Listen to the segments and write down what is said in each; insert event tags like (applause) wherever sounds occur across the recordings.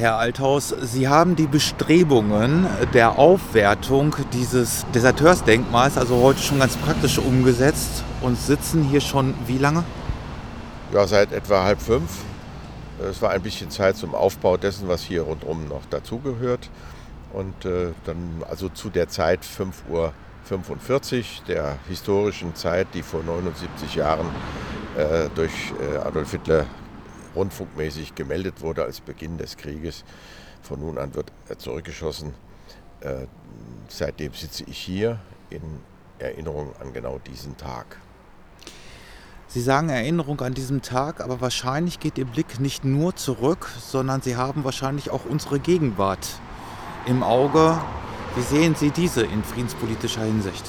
Herr Althaus, Sie haben die Bestrebungen der Aufwertung dieses Deserteursdenkmals also heute schon ganz praktisch umgesetzt und sitzen hier schon wie lange? Ja, seit etwa halb fünf. Es war ein bisschen Zeit zum Aufbau dessen, was hier rundherum noch dazugehört. Und äh, dann also zu der Zeit 5.45 Uhr, der historischen Zeit, die vor 79 Jahren äh, durch äh, Adolf Hitler rundfunkmäßig gemeldet wurde als Beginn des Krieges. Von nun an wird er zurückgeschossen. Äh, seitdem sitze ich hier in Erinnerung an genau diesen Tag. Sie sagen Erinnerung an diesen Tag, aber wahrscheinlich geht Ihr Blick nicht nur zurück, sondern Sie haben wahrscheinlich auch unsere Gegenwart im Auge. Wie sehen Sie diese in friedenspolitischer Hinsicht?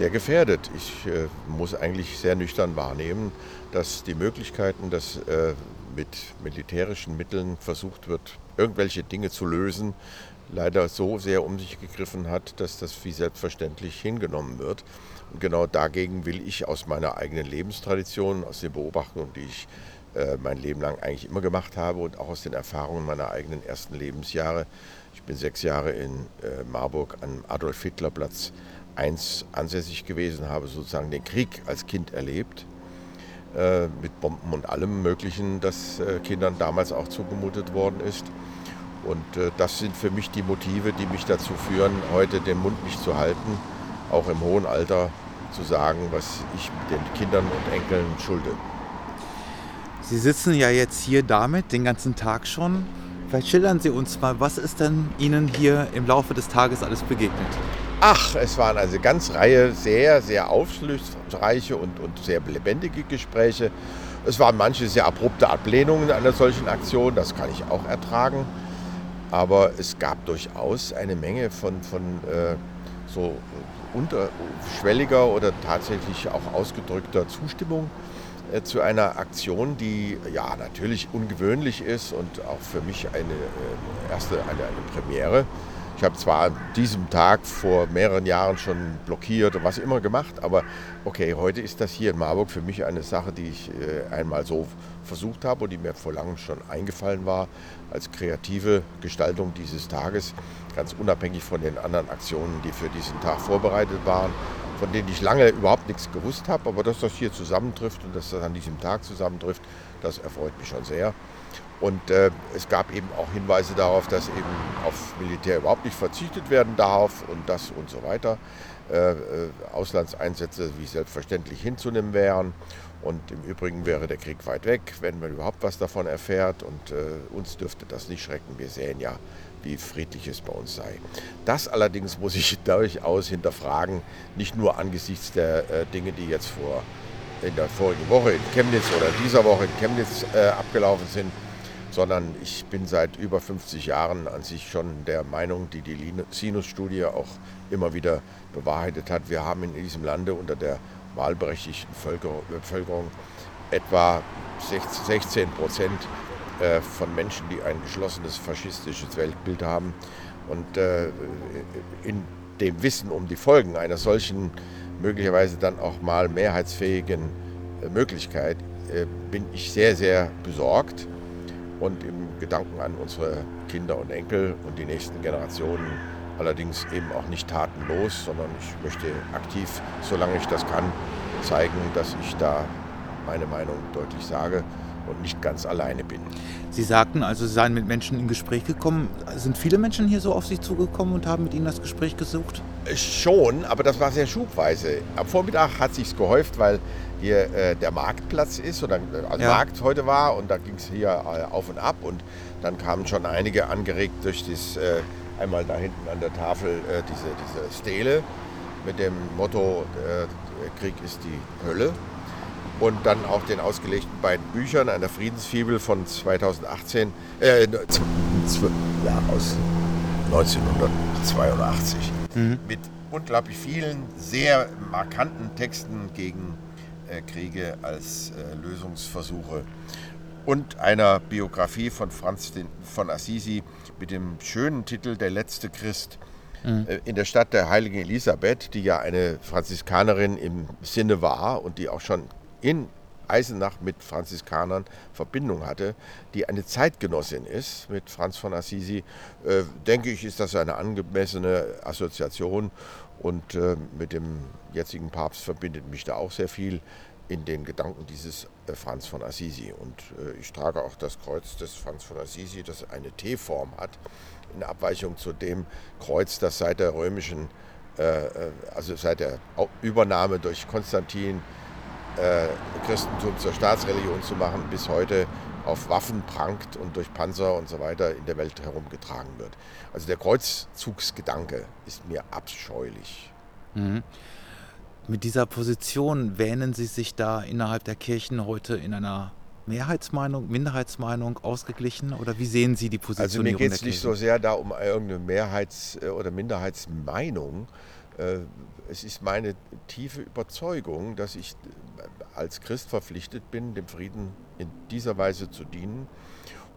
Sehr gefährdet. Ich äh, muss eigentlich sehr nüchtern wahrnehmen, dass die Möglichkeiten, dass äh, mit militärischen Mitteln versucht wird, irgendwelche Dinge zu lösen, leider so sehr um sich gegriffen hat, dass das wie selbstverständlich hingenommen wird. Und genau dagegen will ich aus meiner eigenen Lebenstradition, aus den Beobachtungen, die ich äh, mein Leben lang eigentlich immer gemacht habe und auch aus den Erfahrungen meiner eigenen ersten Lebensjahre. Ich bin sechs Jahre in äh, Marburg am Adolf-Hitler-Platz 1 ansässig gewesen, habe sozusagen den Krieg als Kind erlebt, äh, mit Bomben und allem Möglichen, das äh, Kindern damals auch zugemutet worden ist. Und äh, das sind für mich die Motive, die mich dazu führen, heute den Mund nicht zu halten, auch im hohen Alter zu sagen, was ich den Kindern und Enkeln schulde. Sie sitzen ja jetzt hier damit den ganzen Tag schon. Vielleicht schildern Sie uns mal, was ist denn Ihnen hier im Laufe des Tages alles begegnet? Ach, es waren also eine ganze Reihe sehr, sehr aufschlussreiche und, und sehr lebendige Gespräche. Es waren manche sehr abrupte Ablehnungen einer solchen Aktion, das kann ich auch ertragen. Aber es gab durchaus eine Menge von, von äh, so unterschwelliger oder tatsächlich auch ausgedrückter Zustimmung äh, zu einer Aktion, die ja natürlich ungewöhnlich ist und auch für mich eine äh, erste eine, eine Premiere. Ich habe zwar an diesem Tag vor mehreren Jahren schon blockiert und was immer gemacht, aber okay, heute ist das hier in Marburg für mich eine Sache, die ich äh, einmal so versucht habe und die mir vor langem schon eingefallen war als kreative Gestaltung dieses Tages, ganz unabhängig von den anderen Aktionen, die für diesen Tag vorbereitet waren, von denen ich lange überhaupt nichts gewusst habe, aber dass das hier zusammentrifft und dass das an diesem Tag zusammentrifft, das erfreut mich schon sehr. Und äh, es gab eben auch Hinweise darauf, dass eben auf Militär überhaupt nicht verzichtet werden darf und das und so weiter. Äh, äh, Auslandseinsätze wie selbstverständlich hinzunehmen wären. Und im Übrigen wäre der Krieg weit weg, wenn man überhaupt was davon erfährt. Und äh, uns dürfte das nicht schrecken. Wir sehen ja, wie friedlich es bei uns sei. Das allerdings muss ich (laughs) durchaus hinterfragen, nicht nur angesichts der äh, Dinge, die jetzt vor in der vorigen Woche in Chemnitz oder dieser Woche in Chemnitz äh, abgelaufen sind, sondern ich bin seit über 50 Jahren an sich schon der Meinung, die die Sinus-Studie auch immer wieder bewahrheitet hat. Wir haben in diesem Lande unter der wahlberechtigten Bevölkerung etwa 16 Prozent äh, von Menschen, die ein geschlossenes faschistisches Weltbild haben. Und äh, in dem Wissen um die Folgen einer solchen möglicherweise dann auch mal mehrheitsfähigen äh, Möglichkeit bin ich sehr, sehr besorgt und im Gedanken an unsere Kinder und Enkel und die nächsten Generationen allerdings eben auch nicht tatenlos, sondern ich möchte aktiv, solange ich das kann, zeigen, dass ich da meine Meinung deutlich sage und nicht ganz alleine bin. Sie sagten also, Sie seien mit Menschen in Gespräch gekommen. Sind viele Menschen hier so auf Sie zugekommen und haben mit Ihnen das Gespräch gesucht? Äh, schon, aber das war sehr schubweise. Am Vormittag hat sich gehäuft, weil hier äh, der Marktplatz ist oder also ja. Markt heute war und da ging es hier äh, auf und ab und dann kamen schon einige angeregt durch das äh, einmal da hinten an der Tafel äh, diese, diese Stele mit dem Motto äh, Krieg ist die Hölle und dann auch den ausgelegten beiden Büchern einer Friedensfibel von 2018 äh, ja, aus 1982 mhm. mit unglaublich vielen sehr markanten Texten gegen äh, Kriege als äh, Lösungsversuche und einer Biografie von Franz von Assisi mit dem schönen Titel Der letzte Christ mhm. Äh, in der Stadt der heiligen Elisabeth, die ja eine Franziskanerin im Sinne war und die auch schon in Eisenach mit Franziskanern Verbindung hatte, die eine Zeitgenossin ist mit Franz von Assisi, äh, denke ich, ist das eine angemessene Assoziation und äh, mit dem jetzigen Papst verbindet mich da auch sehr viel in den Gedanken dieses äh, Franz von Assisi. Und äh, ich trage auch das Kreuz des Franz von Assisi, das eine T-Form hat, in Abweichung zu dem Kreuz, das seit der römischen, äh, äh also seit der Übernahme durch Konstantin äh, Christentum zur Staatsreligion zu machen, bis heute auf Waffen prangt und durch Panzer und so weiter in der Welt herumgetragen wird. Also der Kreuzzugsgedanke ist mir abscheulich. Mhm. Mit dieser Position wähnen Sie sich da innerhalb der Kirchen heute in einer Mehrheitsmeinung, Minderheitsmeinung ausgeglichen oder wie sehen Sie die Position? Also mir geht es nicht so sehr da um irgendeine Mehrheits- oder Minderheitsmeinung. Äh, es ist meine tiefe Überzeugung, dass ich als Christ verpflichtet bin, dem Frieden in dieser Weise zu dienen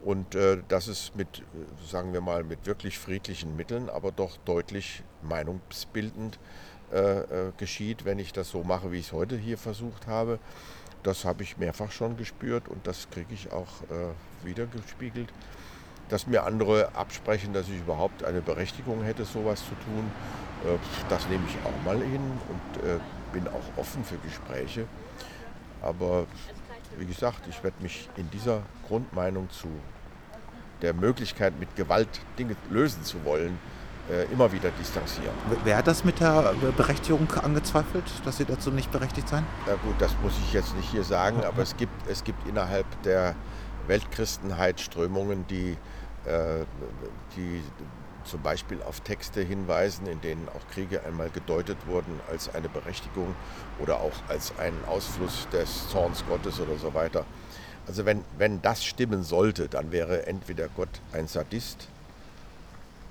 und äh, dass es mit, äh, sagen wir mal, mit wirklich friedlichen Mitteln, aber doch deutlich meinungsbildend äh, äh, geschieht, wenn ich das so mache, wie ich es heute hier versucht habe. Das habe ich mehrfach schon gespürt und das kriege ich auch äh, wieder gespiegelt. Dass mir andere absprechen, dass ich überhaupt eine Berechtigung hätte, sowas zu tun, äh, das nehme ich auch mal hin und äh, bin auch offen für Gespräche. Aber wie gesagt, ich werde mich in dieser Grundmeinung zu der Möglichkeit, mit Gewalt Dinge lösen zu wollen, äh, immer wieder distanzieren. Wer hat das mit der Berechtigung angezweifelt, dass Sie dazu nicht berechtigt seien? Na gut, das muss ich jetzt nicht hier sagen, aber es gibt, es gibt innerhalb der Weltchristenheit Strömungen, die, die zum Beispiel auf Texte hinweisen, in denen auch Kriege einmal gedeutet wurden als eine Berechtigung oder auch als einen Ausfluss des Zorns Gottes oder so weiter. Also wenn, wenn das stimmen sollte, dann wäre entweder Gott ein Sadist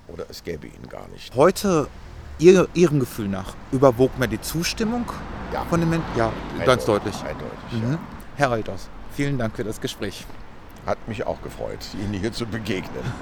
oder es gäbe ihn gar nicht. Heute, ihr, Ihrem Gefühl nach, überwog mehr die Zustimmung ja. von den Menschen? Ja, eindeutig, ganz deutlich. Eindeutig, mhm. ja. Herr Alters, vielen Dank für das Gespräch. Hat mich auch gefreut, Ihnen hier zu begegnen.